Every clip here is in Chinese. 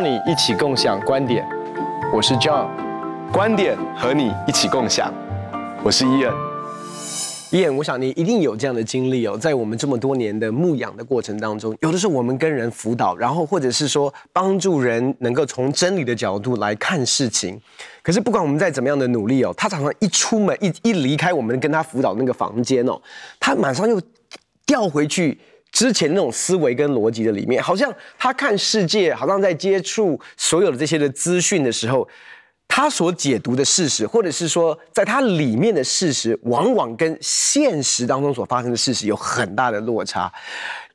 邀你一起共享观点，我是 John，观点和你一起共享，我是 Ian。Ian，我想你一定有这样的经历哦，在我们这么多年的牧养的过程当中，有的时候我们跟人辅导，然后或者是说帮助人能够从真理的角度来看事情，可是不管我们再怎么样的努力哦，他常常一出门一一离开我们跟他辅导那个房间哦，他马上又掉回去。之前那种思维跟逻辑的里面，好像他看世界，好像在接触所有的这些的资讯的时候，他所解读的事实，或者是说在他里面的事实，往往跟现实当中所发生的事实有很大的落差。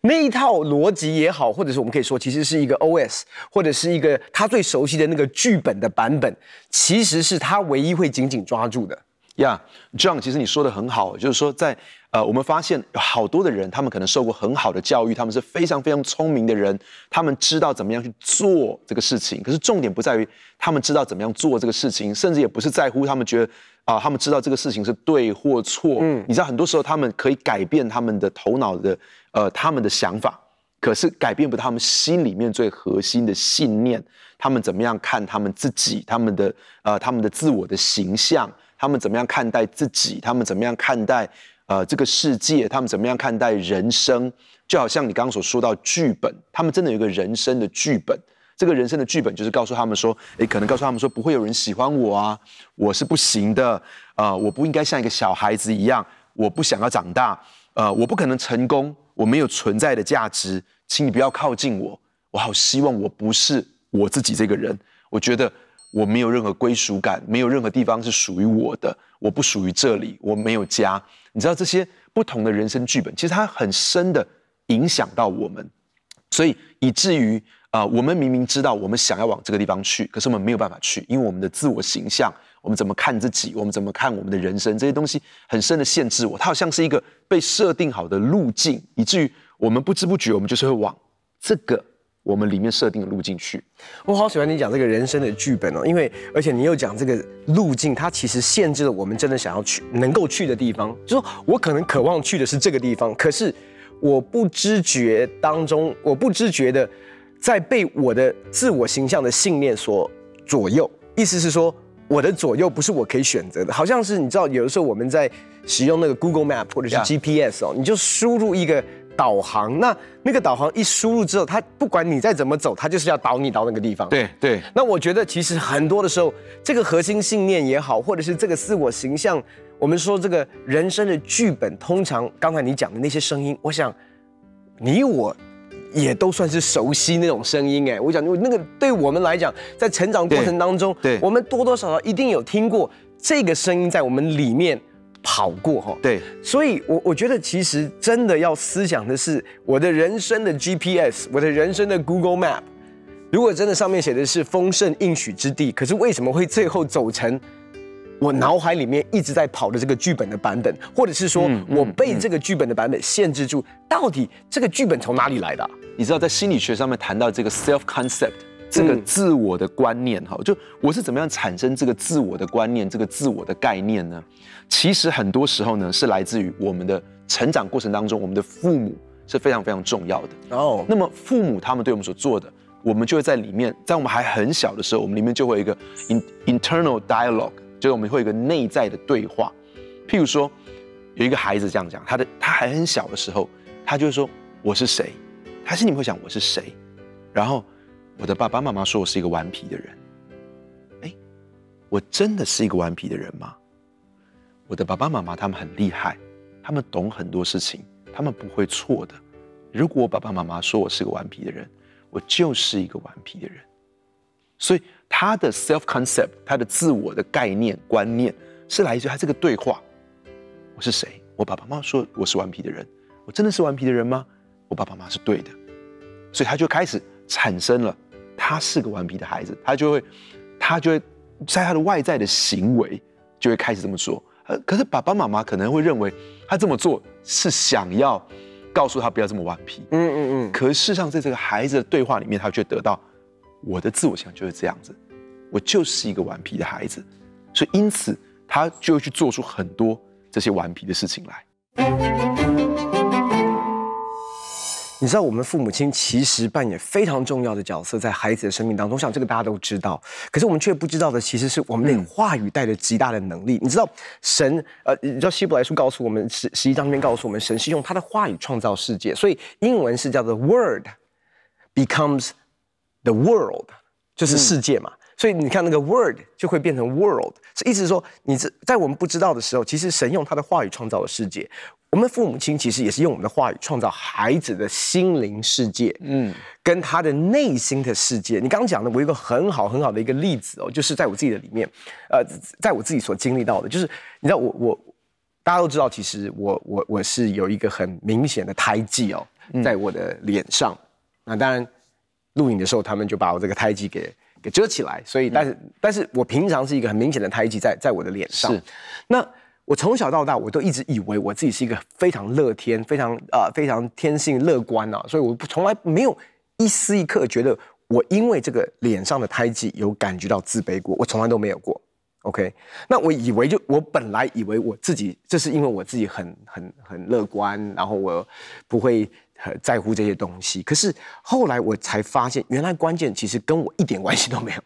那一套逻辑也好，或者是我们可以说，其实是一个 OS，或者是一个他最熟悉的那个剧本的版本，其实是他唯一会紧紧抓住的。呀、yeah，John，其实你说的很好，就是说在呃，我们发现有好多的人，他们可能受过很好的教育，他们是非常非常聪明的人，他们知道怎么样去做这个事情。可是重点不在于他们知道怎么样做这个事情，甚至也不是在乎他们觉得啊、呃，他们知道这个事情是对或错。嗯，你知道很多时候他们可以改变他们的头脑的呃他们的想法，可是改变不到他们心里面最核心的信念。他们怎么样看他们自己，他们的呃他们的自我的形象。他们怎么样看待自己？他们怎么样看待呃这个世界？他们怎么样看待人生？就好像你刚刚所说到剧本，他们真的有一个人生的剧本。这个人生的剧本就是告诉他们说，诶，可能告诉他们说，不会有人喜欢我啊，我是不行的，啊、我不应该像一个小孩子一样，我不想要长大，呃，我不可能成功，我没有存在的价值，请你不要靠近我，我好希望我不是我自己这个人，我觉得。我没有任何归属感，没有任何地方是属于我的，我不属于这里，我没有家。你知道这些不同的人生剧本，其实它很深的影响到我们，所以以至于啊、呃，我们明明知道我们想要往这个地方去，可是我们没有办法去，因为我们的自我形象，我们怎么看自己，我们怎么看我们的人生，这些东西很深的限制我。它好像是一个被设定好的路径，以至于我们不知不觉，我们就是会往这个。我们里面设定的路径去，我好喜欢你讲这个人生的剧本哦，因为而且你又讲这个路径，它其实限制了我们真的想要去、能够去的地方。就是说我可能渴望去的是这个地方，可是我不知觉当中，我不知觉的在被我的自我形象的信念所左右。意思是说，我的左右不是我可以选择的，好像是你知道，有的时候我们在使用那个 Google Map 或者是 GPS 哦.你就输入一个。导航，那那个导航一输入之后，它不管你再怎么走，它就是要导你到那个地方。对对。那我觉得其实很多的时候，这个核心信念也好，或者是这个自我形象，我们说这个人生的剧本，通常刚才你讲的那些声音，我想你我也都算是熟悉那种声音哎。我讲那个对我们来讲，在成长过程当中，对，对我们多多少少一定有听过这个声音在我们里面。跑过哈，对，所以我我觉得其实真的要思想的是我的人生的 GPS，我的人生的 Google Map，如果真的上面写的是丰盛应许之地，可是为什么会最后走成我脑海里面一直在跑的这个剧本的版本，或者是说我被这个剧本的版本限制住，到底这个剧本从哪里来的啊？你知道在心理学上面谈到这个 self concept。这个自我的观念，哈，就我是怎么样产生这个自我的观念，这个自我的概念呢？其实很多时候呢，是来自于我们的成长过程当中，我们的父母是非常非常重要的。哦，那么父母他们对我们所做的，我们就会在里面，在我们还很小的时候，我们里面就会有一个 in internal dialogue，就是我们会有一个内在的对话。譬如说，有一个孩子这样讲，他的他还很小的时候，他就会说我是谁，他心里会想我是谁，然后。我的爸爸妈妈说我是一个顽皮的人，哎，我真的是一个顽皮的人吗？我的爸爸妈妈他们很厉害，他们懂很多事情，他们不会错的。如果我爸爸妈妈说我是个顽皮的人，我就是一个顽皮的人。所以他的 self concept，他的自我的概念观念是来自于他这个对话：我是谁？我爸爸妈妈说我是顽皮的人，我真的是顽皮的人吗？我爸爸妈妈是对的，所以他就开始产生了。他是个顽皮的孩子，他就会，他就会在他的外在的行为就会开始这么说。呃，可是爸爸妈妈可能会认为他这么做是想要告诉他不要这么顽皮。嗯嗯嗯。可是事实上，在这个孩子的对话里面，他却得到我的自我想就是这样子，我就是一个顽皮的孩子，所以因此他就会去做出很多这些顽皮的事情来。你知道，我们父母亲其实扮演非常重要的角色在孩子的生命当中，我想这个大家都知道。可是我们却不知道的，其实是我们那个话语带着极大的能力。你知道，神呃，你知道希伯来书告诉我们十十一章里面告诉我们，神是用他的话语创造世界，所以英文是叫做 Word becomes the world，就是世界嘛。所以你看那个 Word 就会变成 World，是意思是说，你在我们不知道的时候，其实神用他的话语创造了世界。我们父母亲其实也是用我们的话语创造孩子的心灵世界，嗯，跟他的内心的世界。你刚刚讲的，我有一个很好很好的一个例子哦，就是在我自己的里面，呃，在我自己所经历到的，就是你知道我我大家都知道，其实我我我是有一个很明显的胎记哦，在我的脸上。那当然录影的时候，他们就把我这个胎记给给遮起来，所以但是但是我平常是一个很明显的胎记在在我的脸上。是，那。我从小到大，我都一直以为我自己是一个非常乐天、非常啊、呃、非常天性乐观啊，所以我从来没有一丝一刻觉得我因为这个脸上的胎记有感觉到自卑过，我从来都没有过。OK，那我以为就我本来以为我自己这是因为我自己很很很乐观，然后我不会很在乎这些东西。可是后来我才发现，原来关键其实跟我一点关系都没有，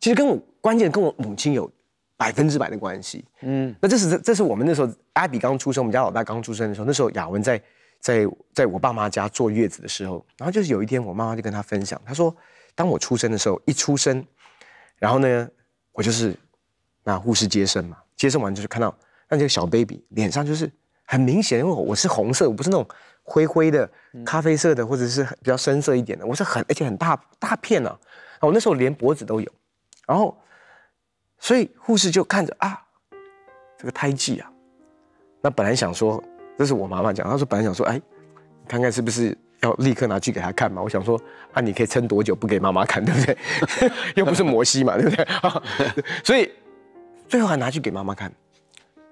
其实跟我关键跟我母亲有。百分之百的关系，嗯，那这是这是我们那时候阿比刚出生，我们家老大刚出生的时候，那时候雅文在在在我爸妈家坐月子的时候，然后就是有一天我妈妈就跟他分享，她说，当我出生的时候，一出生，然后呢，我就是那护士接生嘛，接生完就是看到那这个小 baby 脸上就是很明显，因为我是红色，我不是那种灰灰的、咖啡色的或者是比较深色一点的，我是很而且很大大片呢、啊，我那时候连脖子都有，然后。所以护士就看着啊，这个胎记啊，那本来想说，这是我妈妈讲，她说本来想说，哎，看看是不是要立刻拿去给她看嘛？我想说，啊，你可以撑多久不给妈妈看，对不对？又不是摩西嘛，对不对？所以最后还拿去给妈妈看，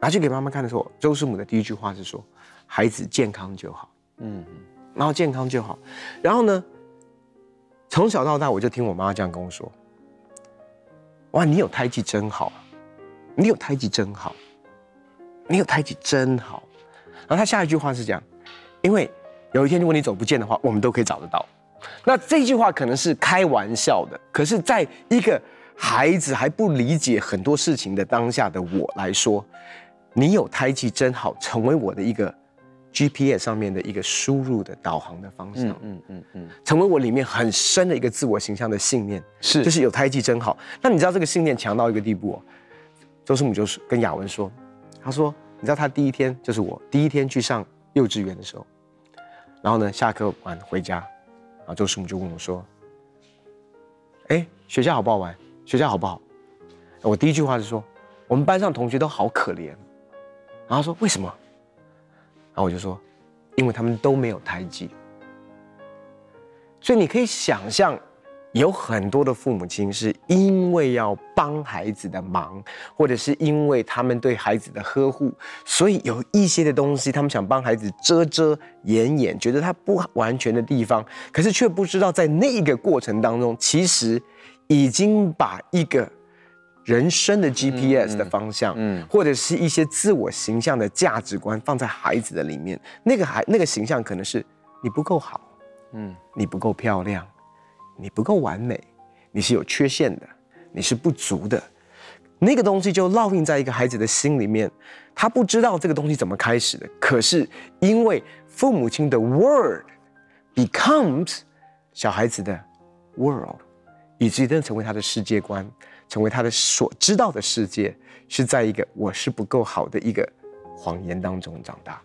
拿去给妈妈看的时候，周师母的第一句话是说，孩子健康就好，嗯，然后健康就好，然后呢，从小到大我就听我妈这样跟我说。哇，你有胎记真好，你有胎记真好，你有胎记真好。然后他下一句话是这样，因为有一天如果你走不见的话，我们都可以找得到。那这句话可能是开玩笑的，可是在一个孩子还不理解很多事情的当下的我来说，你有胎记真好，成为我的一个。GPS 上面的一个输入的导航的方向，嗯嗯嗯，嗯成为我里面很深的一个自我形象的信念，是，就是有胎记真好。那你知道这个信念强到一个地步哦？周师母就是跟雅文说，他说，你知道他第一天就是我第一天去上幼稚园的时候，然后呢下课晚回家，然后周师母就问我说，哎，学校好不好玩？学校好不好？我第一句话是说，我们班上同学都好可怜，然后说为什么？然后我就说，因为他们都没有胎记，所以你可以想象，有很多的父母亲是因为要帮孩子的忙，或者是因为他们对孩子的呵护，所以有一些的东西，他们想帮孩子遮遮掩掩，觉得他不完全的地方，可是却不知道在那一个过程当中，其实已经把一个。人生的 GPS 的方向，嗯，嗯，或者是一些自我形象的价值观放在孩子的里面，那个孩那个形象可能是你不够好，嗯，你不够漂亮，你不够完美，你是有缺陷的，你是不足的，那个东西就烙印在一个孩子的心里面，他不知道这个东西怎么开始的，可是因为父母亲的 word becomes 小孩子的 world，以至于真的成为他的世界观。成为他的所知道的世界，是在一个我是不够好的一个谎言当中长大。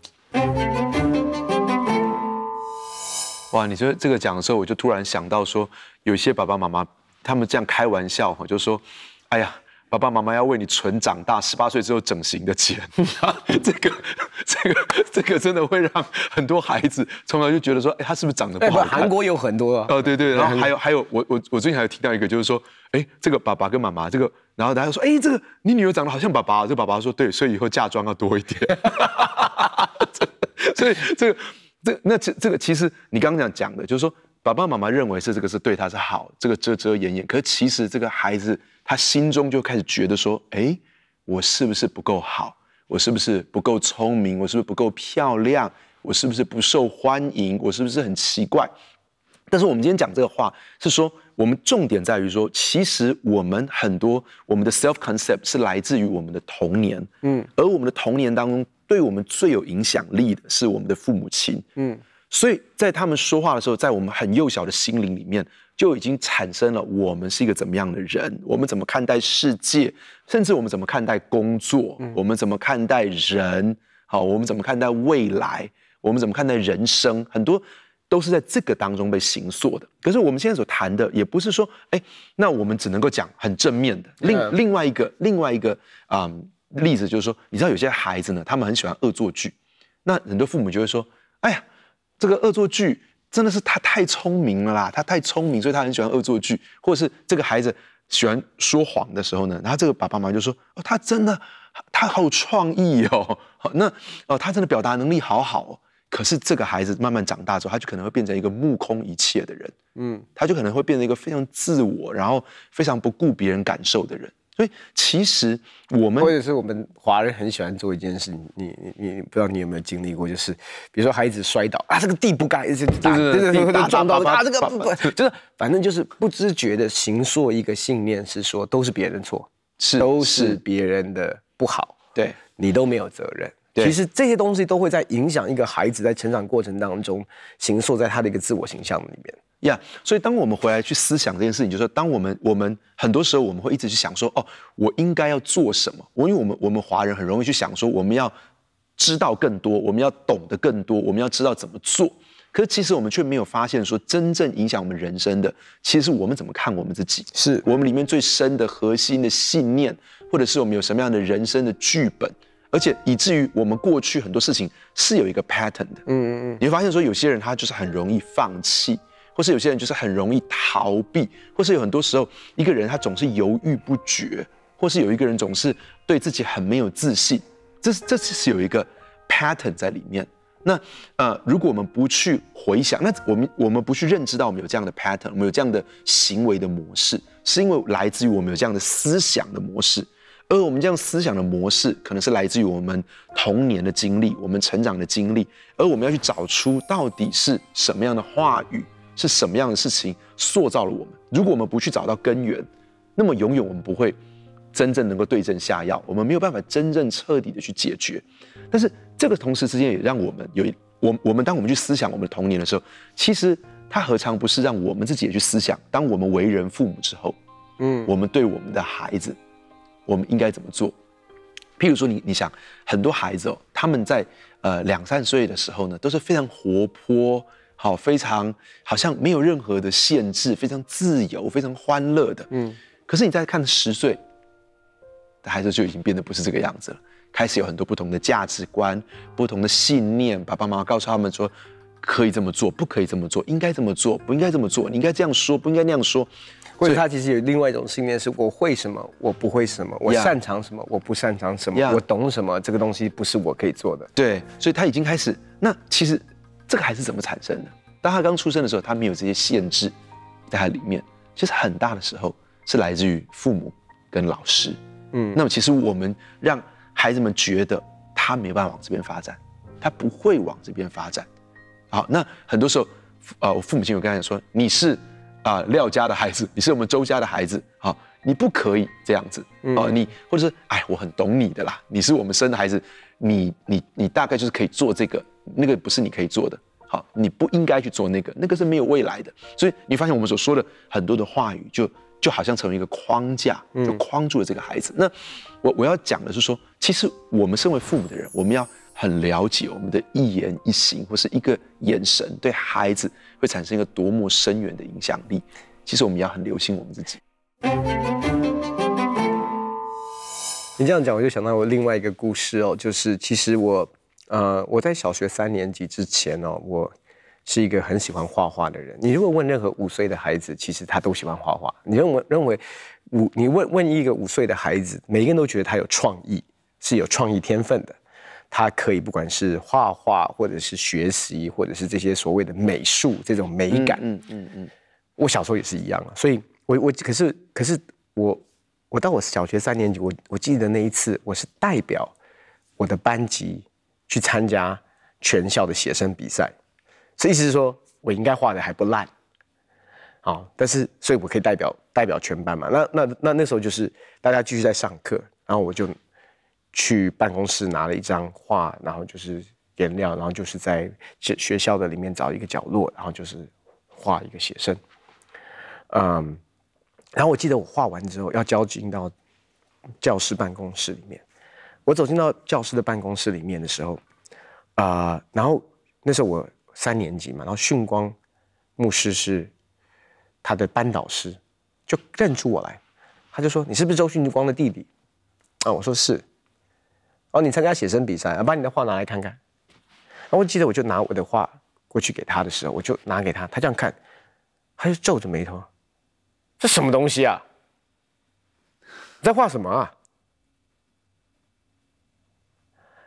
哇，你说这个讲的时候，我就突然想到说，有些爸爸妈妈他们这样开玩笑哈，就说：“哎呀。”爸爸妈妈要为你存长大十八岁之后整形的钱，这个、这个、这个真的会让很多孩子从来就觉得说，哎，他是不是长得不好看？韩国有很多哦，对对，然后 还有还有，我我我最近还有听到一个，就是说，哎，这个爸爸跟妈妈这个，然后大家说，哎，这个你女儿长得好像爸爸，这个爸爸说，对，所以以后嫁妆要多一点。所以这个这那这这个其实你刚刚讲讲的，就是说爸爸妈妈认为是这个是对他是好，这个遮遮掩掩，可是其实这个孩子。他心中就开始觉得说：“哎，我是不是不够好？我是不是不够聪明？我是不是不够漂亮？我是不是不受欢迎？我是不是很奇怪？但是我们今天讲这个话，是说我们重点在于说，其实我们很多我们的 self concept 是来自于我们的童年，嗯，而我们的童年当中，对我们最有影响力的是我们的父母亲，嗯，所以在他们说话的时候，在我们很幼小的心灵里面，就已经产生了我们是一个怎么样的人，我们怎么看待世界，甚至我们怎么看待工作，嗯，我们怎么看待人，好，我们怎么看待未来，我们怎么看待人生，很多。都是在这个当中被形塑的。可是我们现在所谈的，也不是说，哎，那我们只能够讲很正面的。另另外一个另外一个啊、嗯、例子就是说，你知道有些孩子呢，他们很喜欢恶作剧。那很多父母就会说，哎呀，这个恶作剧真的是他太聪明了啦，他太聪明，所以他很喜欢恶作剧。或者是这个孩子喜欢说谎的时候呢，然后这个爸爸妈妈就说，哦，他真的他好有创意哦，那哦，他真的表达能力好好哦。可是这个孩子慢慢长大之后，他就可能会变成一个目空一切的人，嗯，他就可能会变成一个非常自我，然后非常不顾别人感受的人。所以其实我们或者是我们华人很喜欢做一件事，你你你不知道你有没有经历过，就是比如说孩子摔倒啊，这个地不该，就是打，就是撞到啊，这个不不，就是反正就是不知觉的形塑一个信念，是说都是别人错，是都是别人的不好，对你都没有责任。其实这些东西都会在影响一个孩子在成长过程当中，形塑在他的一个自我形象里面。呀，yeah, 所以当我们回来去思想这件事情，就是说，当我们我们很多时候我们会一直去想说，哦，我应该要做什么？我因为我们我们华人很容易去想说，我们要知道更多，我们要懂得更多，我们要知道怎么做。可是其实我们却没有发现说，真正影响我们人生的，其实是我们怎么看我们自己，是我们里面最深的核心的信念，或者是我们有什么样的人生的剧本。而且以至于我们过去很多事情是有一个 pattern 的，嗯嗯嗯，你会发现说有些人他就是很容易放弃，或是有些人就是很容易逃避，或是有很多时候一个人他总是犹豫不决，或是有一个人总是对自己很没有自信，这是这是有一个 pattern 在里面。那呃，如果我们不去回想，那我们我们不去认知到我们有这样的 pattern，我们有这样的行为的模式，是因为来自于我们有这样的思想的模式。而我们这样思想的模式，可能是来自于我们童年的经历，我们成长的经历。而我们要去找出到底是什么样的话语，是什么样的事情塑造了我们。如果我们不去找到根源，那么永远我们不会真正能够对症下药，我们没有办法真正彻底的去解决。但是这个同时之间也让我们有一，我我们当我们去思想我们的童年的时候，其实它何尝不是让我们自己也去思想，当我们为人父母之后，嗯，我们对我们的孩子。我们应该怎么做？譬如说你，你你想，很多孩子哦，他们在呃两三岁的时候呢，都是非常活泼，好，非常好像没有任何的限制，非常自由，非常欢乐的。嗯。可是你再看十岁的孩子，就已经变得不是这个样子了，开始有很多不同的价值观、不同的信念，爸爸妈妈告诉他们说，可以这么做，不可以这么做，应该这么做，不应该这么做，你应该这样说，不应该那样说。或者他其实有另外一种信念，是我会什么，我不会什么，我擅长什么，我不擅长什么.我懂什么，这个东西不是我可以做的。对，所以他已经开始。那其实这个孩子怎么产生的？当他刚出生的时候，他没有这些限制在他里面。其实很大的时候是来自于父母跟老师。嗯，那么其实我们让孩子们觉得他没办法往这边发展，他不会往这边发展。好，那很多时候，呃，我父母亲有跟他讲说，你是。啊，廖家的孩子，你是我们周家的孩子，好，你不可以这样子，哦，你或者是，哎，我很懂你的啦，你是我们生的孩子，你你你大概就是可以做这个，那个不是你可以做的，好，你不应该去做那个，那个是没有未来的，所以你发现我们所说的很多的话语，就就好像成为一个框架，就框住了这个孩子。那我我要讲的是说，其实我们身为父母的人，我们要。很了解我们的一言一行或是一个眼神对孩子会产生一个多么深远的影响力。其实我们要很留心我们自己。你这样讲，我就想到我另外一个故事哦，就是其实我呃我在小学三年级之前哦，我是一个很喜欢画画的人。你如果问任何五岁的孩子，其实他都喜欢画画。你认为认为五你问问一个五岁的孩子，每一个人都觉得他有创意，是有创意天分的。他可以不管是画画，或者是学习，或者是这些所谓的美术这种美感，嗯嗯嗯，我小时候也是一样啊。所以我，我可是可是我我到我小学三年级，我我记得那一次，我是代表我的班级去参加全校的写生比赛，所以意思是说我应该画的还不烂，好，但是所以我可以代表代表全班嘛。那那那那时候就是大家继续在上课，然后我就去办公室拿了一张画，然后就是颜料，然后就是在学学校的里面找一个角落，然后就是画一个写生。嗯，然后我记得我画完之后要交进到教室办公室里面。我走进到教室的办公室里面的时候，啊、呃，然后那时候我三年级嘛，然后训光牧师是他的班导师，就认出我来，他就说：“你是不是周训光的弟弟？”啊，我说是。哦，你参加写生比赛，把你的画拿来看看。然后我记得我就拿我的画过去给他的时候，我就拿给他，他这样看，他就皱着眉头。这什么东西啊？你在画什么啊？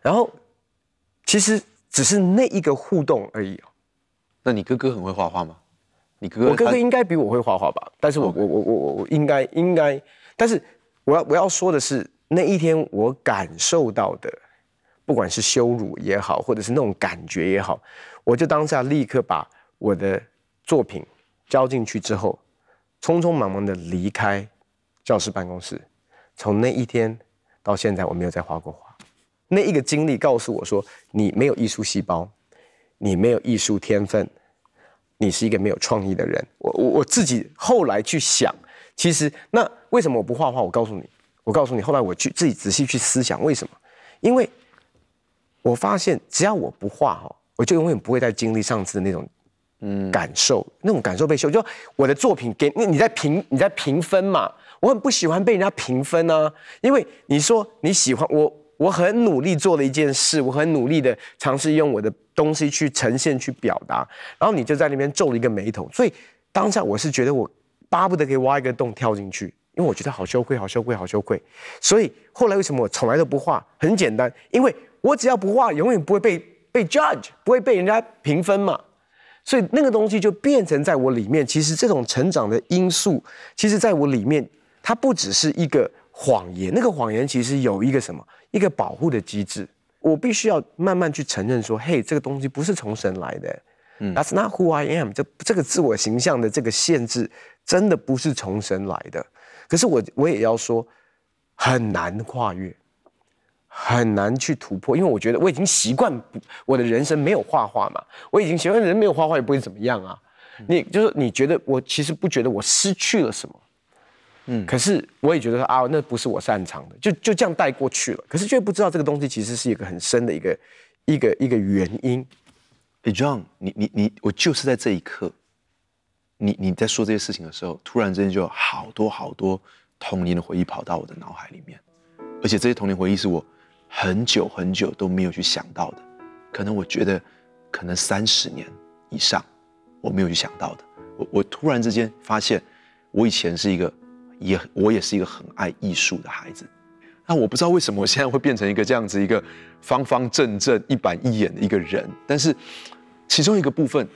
然后，其实只是那一个互动而已哦。那你哥哥很会画画吗？你哥哥，我哥哥应该比我会画画吧？但是我我我我我我应该应该，但是我要我要说的是，那一天我感受到的，不管是羞辱也好，或者是那种感觉也好，我就当下立刻把我的作品交进去之后。匆匆忙忙的离开教室办公室，从那一天到现在，我没有再画过画。那一个经历告诉我说，你没有艺术细胞，你没有艺术天分，你是一个没有创意的人。我我我自己后来去想，其实那为什么我不画画？我告诉你，我告诉你，后来我去自己仔细去思想为什么？因为我发现，只要我不画哈，我就永远不会再经历上次的那种。嗯，感受那种感受被秀，就我的作品给你，你在评你在评分嘛？我很不喜欢被人家评分啊，因为你说你喜欢我，我很努力做了一件事，我很努力的尝试用我的东西去呈现、去表达，然后你就在那边皱了一个眉头，所以当下我是觉得我巴不得可以挖一个洞跳进去，因为我觉得好羞愧、好羞愧、好羞愧。所以后来为什么我从来都不画？很简单，因为我只要不画，永远不会被被 judge，不会被人家评分嘛。所以那个东西就变成在我里面，其实这种成长的因素，其实在我里面，它不只是一个谎言。那个谎言其实有一个什么？一个保护的机制。我必须要慢慢去承认说，嘿，这个东西不是从神来的。嗯，That's not who I am。这这个自我形象的这个限制，真的不是从神来的。可是我我也要说，很难跨越。很难去突破，因为我觉得我已经习惯我的人生没有画画嘛，我已经习惯人没有画画也不会怎么样啊。你就是你觉得我其实不觉得我失去了什么，嗯，可是我也觉得说啊，那不是我擅长的，就就这样带过去了。可是却不知道这个东西其实是一个很深的一个一个一个原因。哎，John，你你你，我就是在这一刻，你你在说这些事情的时候，突然之间就有好多好多童年的回忆跑到我的脑海里面，而且这些童年回忆是我。很久很久都没有去想到的，可能我觉得，可能三十年以上，我没有去想到的。我我突然之间发现，我以前是一个，也我也是一个很爱艺术的孩子。那我不知道为什么我现在会变成一个这样子一个方方正正、一板一眼的一个人。但是，其中一个部分，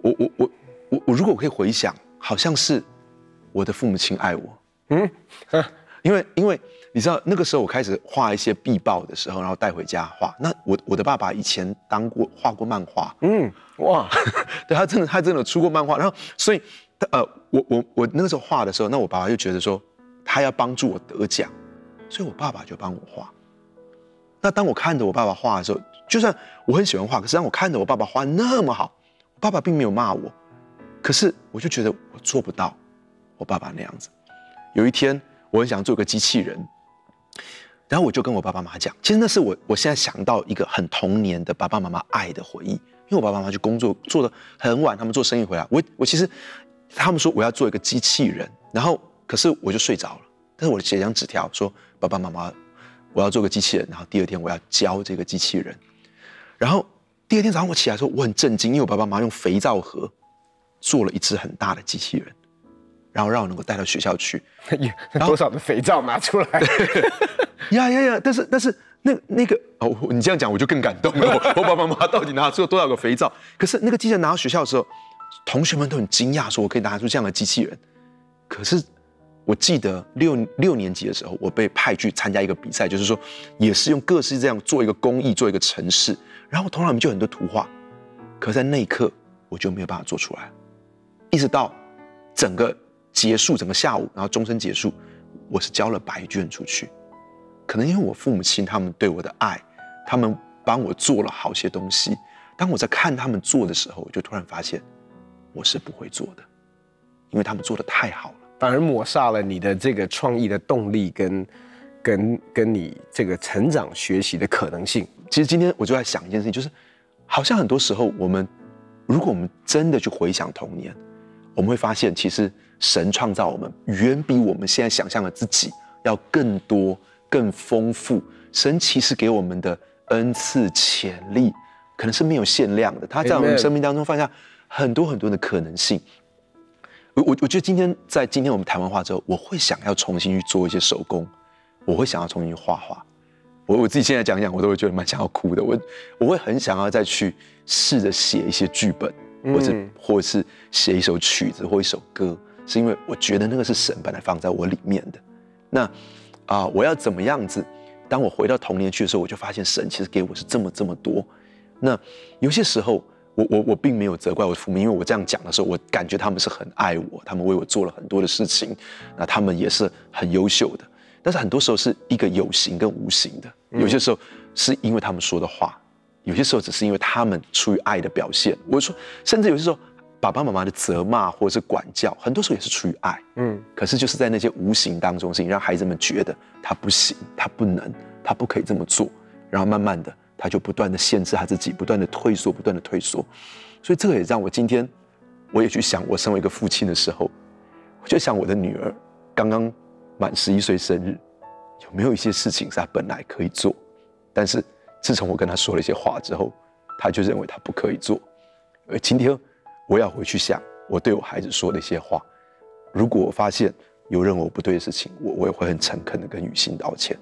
我我我我我如果我可以回想，好像是我的父母亲爱我。嗯，因为因为。你知道那个时候我开始画一些壁报的时候，然后带回家画。那我我的爸爸以前当过画过漫画，嗯，哇，对，他真的他真的出过漫画。然后所以，呃，我我我那个时候画的时候，那我爸爸就觉得说他要帮助我得奖，所以我爸爸就帮我画。那当我看着我爸爸画的时候，就算我很喜欢画，可是当我看着我爸爸画那么好，我爸爸并没有骂我，可是我就觉得我做不到我爸爸那样子。有一天，我很想做个机器人。然后我就跟我爸爸妈妈讲，其实那是我我现在想到一个很童年的爸爸妈妈爱的回忆，因为我爸爸妈妈去工作做的很晚，他们做生意回来，我我其实他们说我要做一个机器人，然后可是我就睡着了，但是我写一张纸条说爸爸妈妈我要做个机器人，然后第二天我要教这个机器人，然后第二天早上我起来说我很震惊，因为我爸爸妈妈用肥皂盒做了一只很大的机器人，然后让我能够带到学校去，多少的肥皂拿出来。呀呀呀！但是但是那那个哦，你这样讲我就更感动了。我爸爸妈妈到底拿出了多少个肥皂？可是那个机器人拿到学校的时候，同学们都很惊讶，说我可以拿出这样的机器人。可是我记得六六年级的时候，我被派去参加一个比赛，就是说也是用各式这样做一个工艺，做一个城市，然后头脑里面就很多图画，可在那一刻我就没有办法做出来，一直到整个结束，整个下午，然后终身结束，我是交了白卷出去。可能因为我父母亲他们对我的爱，他们帮我做了好些东西。当我在看他们做的时候，我就突然发现我是不会做的，因为他们做的太好了，反而抹杀了你的这个创意的动力跟跟跟你这个成长学习的可能性。其实今天我就在想一件事情，就是好像很多时候我们，如果我们真的去回想童年，我们会发现，其实神创造我们远比我们现在想象的自己要更多。更丰富，神其实给我们的恩赐潜力，可能是没有限量的。他在我们生命当中放下很多很多的可能性。我我我觉得今天在今天我们谈完话之后，我会想要重新去做一些手工，我会想要重新去画画。我我自己现在讲讲，我都会觉得蛮想要哭的。我我会很想要再去试着写一些剧本，或者或者是写一首曲子或一首歌，是因为我觉得那个是神本来放在我里面的。那。啊！我要怎么样子？当我回到童年去的时候，我就发现神其实给我是这么这么多。那有些时候，我我我并没有责怪我父母，因为我这样讲的时候，我感觉他们是很爱我，他们为我做了很多的事情，那他们也是很优秀的。但是很多时候是一个有形跟无形的，有些时候是因为他们说的话，有些时候只是因为他们出于爱的表现。我说，甚至有些时候。爸爸妈妈的责骂或者是管教，很多时候也是出于爱，嗯，可是就是在那些无形当中，是让孩子们觉得他不行，他不能，他不可以这么做，然后慢慢的，他就不断的限制他自己，不断的退缩，不断的退缩，所以这个也让我今天，我也去想，我身为一个父亲的时候，我就想我的女儿刚刚满十一岁生日，有没有一些事情是她本来可以做，但是自从我跟她说了一些话之后，她就认为她不可以做，而今天。我要回去想我对我孩子说的一些话。如果我发现有任何不对的事情，我我也会很诚恳的跟予昕道歉。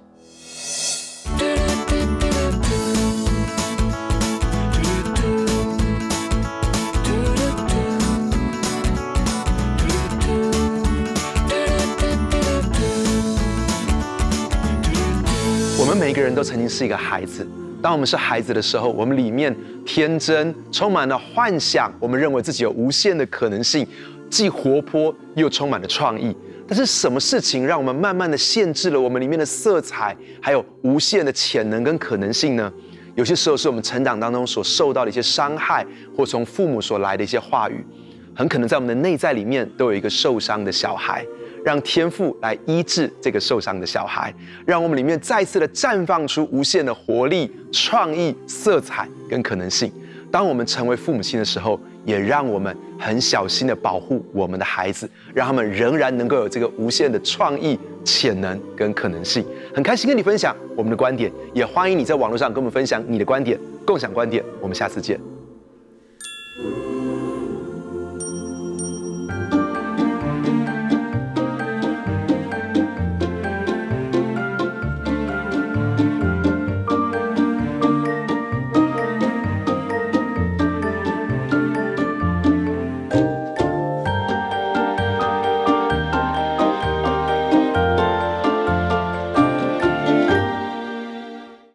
我们每一个人都曾经是一个孩子。当我们是孩子的时候，我们里面天真，充满了幻想。我们认为自己有无限的可能性，既活泼又充满了创意。但是，什么事情让我们慢慢的限制了我们里面的色彩，还有无限的潜能跟可能性呢？有些时候是我们成长当中所受到的一些伤害，或从父母所来的一些话语，很可能在我们的内在里面都有一个受伤的小孩。让天父来医治这个受伤的小孩，让我们里面再次的绽放出无限的活力、创意、色彩跟可能性。当我们成为父母亲的时候，也让我们很小心的保护我们的孩子，让他们仍然能够有这个无限的创意、潜能跟可能性。很开心跟你分享我们的观点，也欢迎你在网络上跟我们分享你的观点，共享观点。我们下次见。